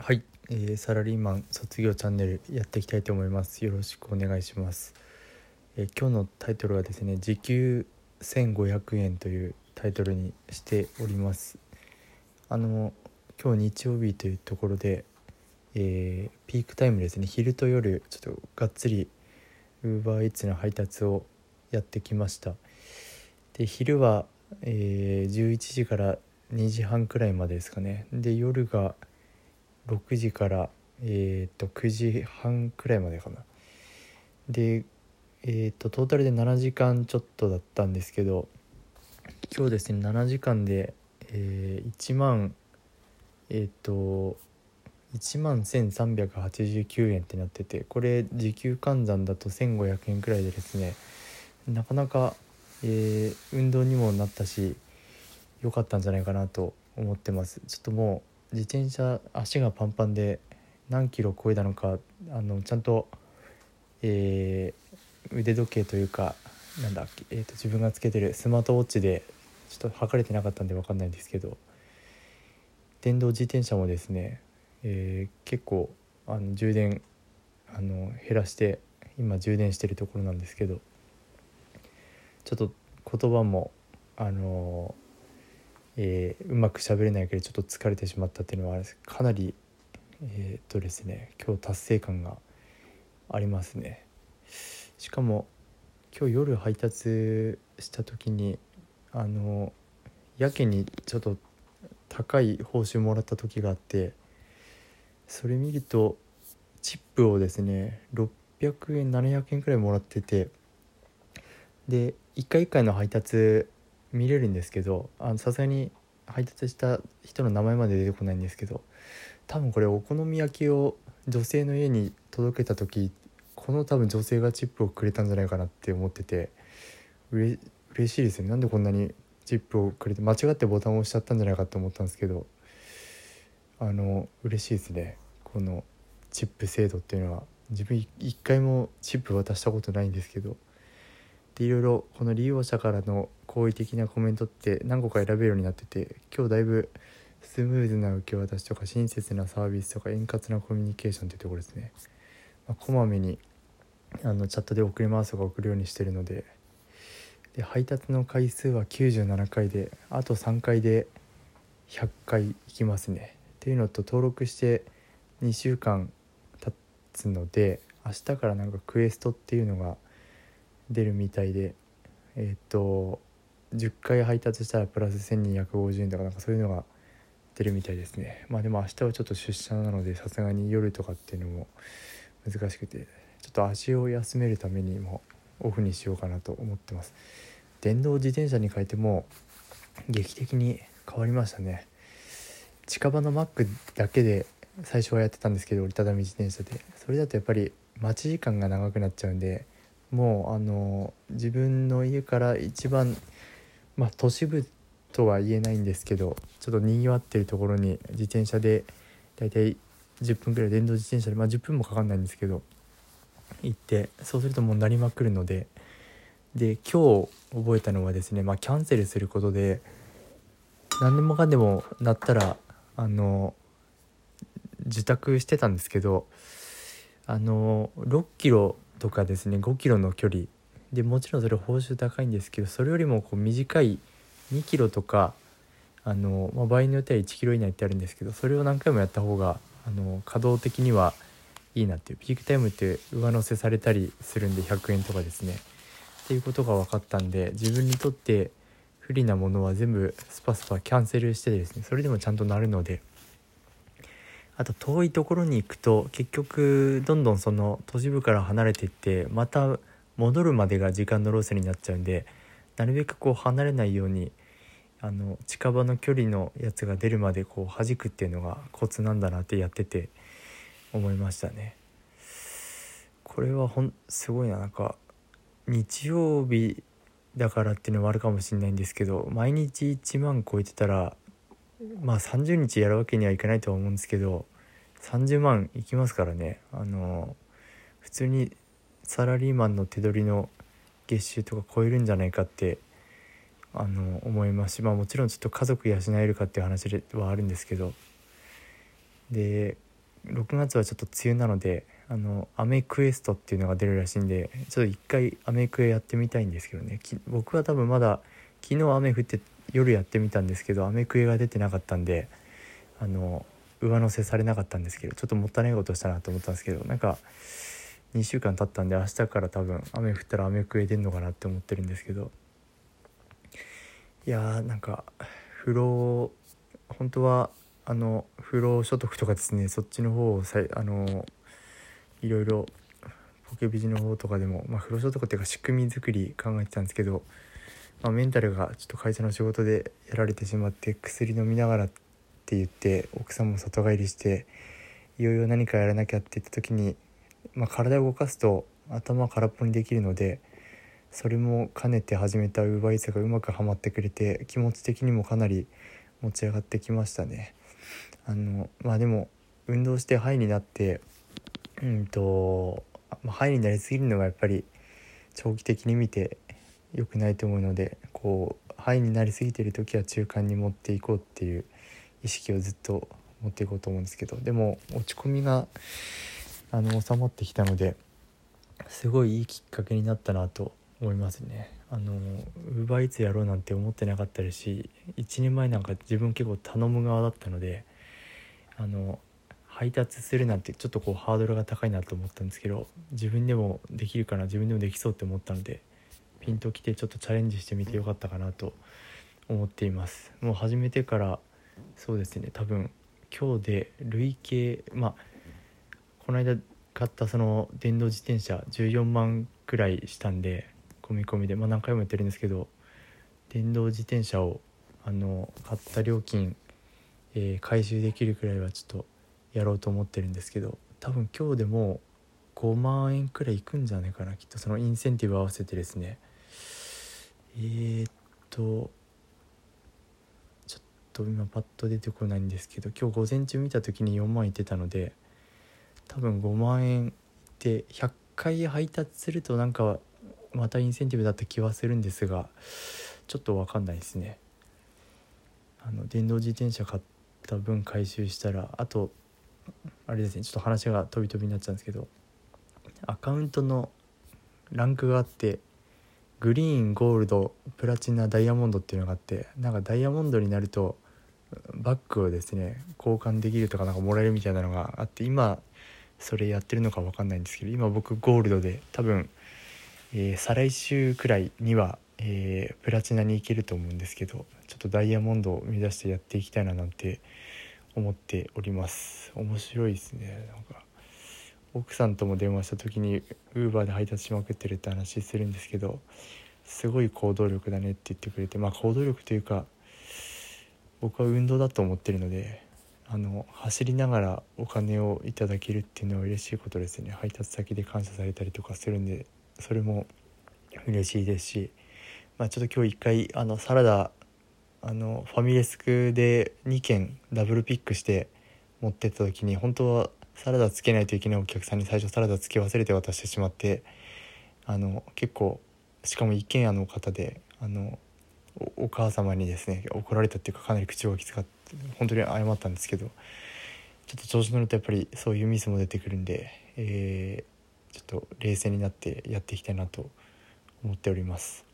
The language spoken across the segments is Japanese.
はい、えーサラリーマン卒業チャンネルやっていきたいと思います。よろしくお願いします。えー今日のタイトルはですね、時給1500円というタイトルにしております。あの今日日曜日というところで、えーピークタイムですね、昼と夜ちょっとがっつり UberEats の配達をやってきました。で昼は、えー11時から2時半くらいまでですかね。で夜が6時から、えー、と9時半くらいまでかな。でえー、とトータルで7時間ちょっとだったんですけど今日ですね7時間で、えー1万えっ、と1万1389円ってなっててこれ時給換算だと1500円くらいでですねなかなか、えー運動にもなったし良かったんじゃないかなと思ってます。ちょっともう自転車足がパンパンで何キロ超えたのかあのちゃんと、えー腕時計というかなんだっけ、えーと自分がつけてるスマートウォッチでちょっと測れてなかったんで分かんないんですけど電動自転車もですね、えー結構あの充電あの減らして今充電してるところなんですけどちょっと言葉もあのえーうまく喋れないけどちょっと疲れてしまったっていうのはかなりえーっとですね今日達成感がありますね。しかも今日夜配達した時にあのやけにちょっと高い報酬もらった時があってそれ見るとチップをですね600円700円くらいもらっててで1回1回の配達見れるんですけどさすがに配達した人の名前まで出てこないんですけど多分これお好み焼きを女性の家に届けた時この多分女性がチップをくれたんじゃないかなって思っててうれ嬉しいですね。なんでこんなにチップをくれて間違ってボタンを押しちゃったんじゃないかと思ったんですけどあの嬉しいですね。このチップ制度っていうのは。自分一回もチップ渡したことないんですけど。でいろいろこの利用者からの好意的なコメントって何個か選べるようになってて今日だいぶスムーズな受け渡しとか親切なサービスとか円滑なコミュニケーションというところですね、まあ、こまめにあのチャットで送りますとか送るようにしてるので。で配達の回数は97回であと3回で100回行きますね。っていうのと登録して2週間経つので明日からなんかクエストっていうのが出るみたいでえっ、と10回配達したらプラス1250円とかなんかそういうのが出るみたいですね。まあでも明日はちょっと出社なのでさすがに夜とかっていうのも難しくてちょっと足を休めるためにもオフにしようかなと思ってます。電動自転車に変えても劇的に変わりましたね。近場のマックだけで最初はやってたんですけど折りたたみ自転車で。それだとやっぱり待ち時間が長くなっちゃうんでもうあの自分の家から一番まあ都市部とは言えないんですけどちょっとにぎわってるところに自転車でだいたい10分くらい電動自転車でまあ10分もかかんないんですけど行ってそうするともうなりまくるのでで今日覚えたのはですねまあキャンセルすることで何でもかんでもなったらあの自宅してたんですけどあの6キロとかですね5キロの距離。でもちろんそれ報酬高いんですけどそれよりもこう短い2キロとかあの、まあ、場合によっては1キロ以内ってあるんですけどそれを何回もやった方があの稼働的にはいいなっていうピークタイムって上乗せされたりするんで100円とかですね。っていうことが分かったんで自分にとって不利なものは全部スパスパキャンセルしてですねそれでもちゃんとなるのであと遠いところに行くと結局どんどんその都市部から離れていってまた戻るまでが時間のロスになっちゃうんでなるべくこう離れないようにあの近場の距離のやつが出るまでこう弾くっていうのがコツなんだなってやってて思いましたね。これはほんすごいななんか日曜日だからっていうのもあるかもしれないんですけど毎日1万超えてたらまあ30日やるわけにはいかないとは思うんですけど30万いきますからね。あの普通にサラリーマンの手取りの月収とか超えるんじゃないかってあの思いますしまあもちろんちょっと家族養えるかっていう話ではあるんですけど。で6月はちょっと梅雨なのであのアメクエストっていうのが出るらしいんでちょっと一回アメクエやってみたいんですけどね。僕は多分まだ昨日雨降って夜やってみたんですけどアメクエが出てなかったんであの上乗せされなかったんですけどちょっともったいないことしたなと思ったんですけどなんか2週間経ったんで明日から多分雨降ったら雨食え出んのかなって思ってるんですけど。いやーなんか風呂本当はあの風呂所得とかですねそっちの方をさあのいろいろポケビジの方とかでも、まあ、風呂所得っていうか仕組み作り考えてたんですけど、まあ、メンタルがちょっと会社の仕事でやられてしまって薬飲みながらって言って奥さんも里帰りしていよいよ何かやらなきゃって言った時にまあ、体を動かすと頭空っぽにできるのでそれも兼ねて始めた UberEats がうまくはまってくれて気持ち的にもかなり持ち上がってきましたね。あのまあでも運動してハイになってうんと、ま、ハイになりすぎるのがやっぱり長期的に見て良くないと思うのでこうハイになりすぎてる時は中間に持っていこうっていう意識をずっと持っていこうと思うんですけどでも落ち込みがあの収まってきたのですごいいいきっかけになったなと思いますね。あのウーバーイーツやろうなんて思ってなかったですし1年前なんか自分結構頼む側だったのであの配達するなんてちょっとこうハードルが高いなと思ったんですけど自分でもできるかな自分でもできそうって思ったのでピンときてちょっとチャレンジしてみてよかったかなと思っています。もう始めてからそうですね。多分今日で累計まあこの間買ったその電動自転車14万くらいしたんで込み込みでまあ何回も言ってるんですけど電動自転車をあの買った料金、えー、回収できるくらいはちょっとやろうと思ってるんですけど多分今日でも5万円くらいいくんじゃないかなきっと。そのインセンティブ合わせてですね。えー、っとちょっと今パッと出てこないんですけど今日午前中見た時に4万いってたので多分5万円って100回配達するとなんかまたインセンティブだった気はするんですがちょっと分かんないですね。あの電動自転車買った分回収したらあとあれですねちょっと話が飛び飛びになっちゃうんですけどアカウントのランクがあってグリーンゴールドプラチナダイヤモンドっていうのがあってなんかダイヤモンドになるとバッグをですね交換できるとかなんかもらえるみたいなのがあって今それやってるのか分かんないんですけど今僕ゴールドで多分、えー、再来週くらいには、えー、プラチナに行けると思うんですけどちょっとダイヤモンドを目指してやっていきたいななんて思っております。面白いですねなんか。奥さんとも電話した時にウーバーで配達しまくってるって話するんですけどすごい行動力だねって言ってくれてまあ行動力というか僕は運動だと思ってるのであの走りながらお金をいただけるっていうのは嬉しいことですね。配達先で感謝されたりとかするんでそれも嬉しいですし、まあ、ちょっと今日一回あのサラダあのファミレスクで2軒ダブルピックして持ってった時に本当はサラダつけないといけないお客さんに最初サラダつけ忘れて渡してしまってあの結構しかも一軒家の方であのお母様にですね怒られたっていうかかなり口をきつかって本当に謝ったんですけどちょっと調子乗るとやっぱりそういうミスも出てくるんで、えー、ちょっと冷静になってやっていきたいなと思っております。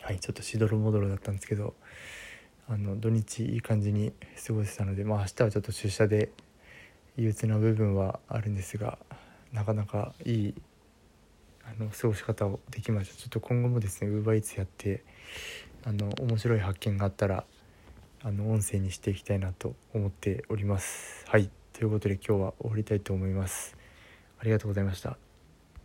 はいちょっとしどろもどろだったんですけどあの土日いい感じに過ごせたのでまあ明日はちょっと出社で憂鬱な部分はあるんですがなかなかいいあの過ごし方をできましたちょっと今後もですね UberEats やってあの面白い発見があったらあの音声にしていきたいなと思っております。はいということで今日は終わりたいと思います。ありがとうございました。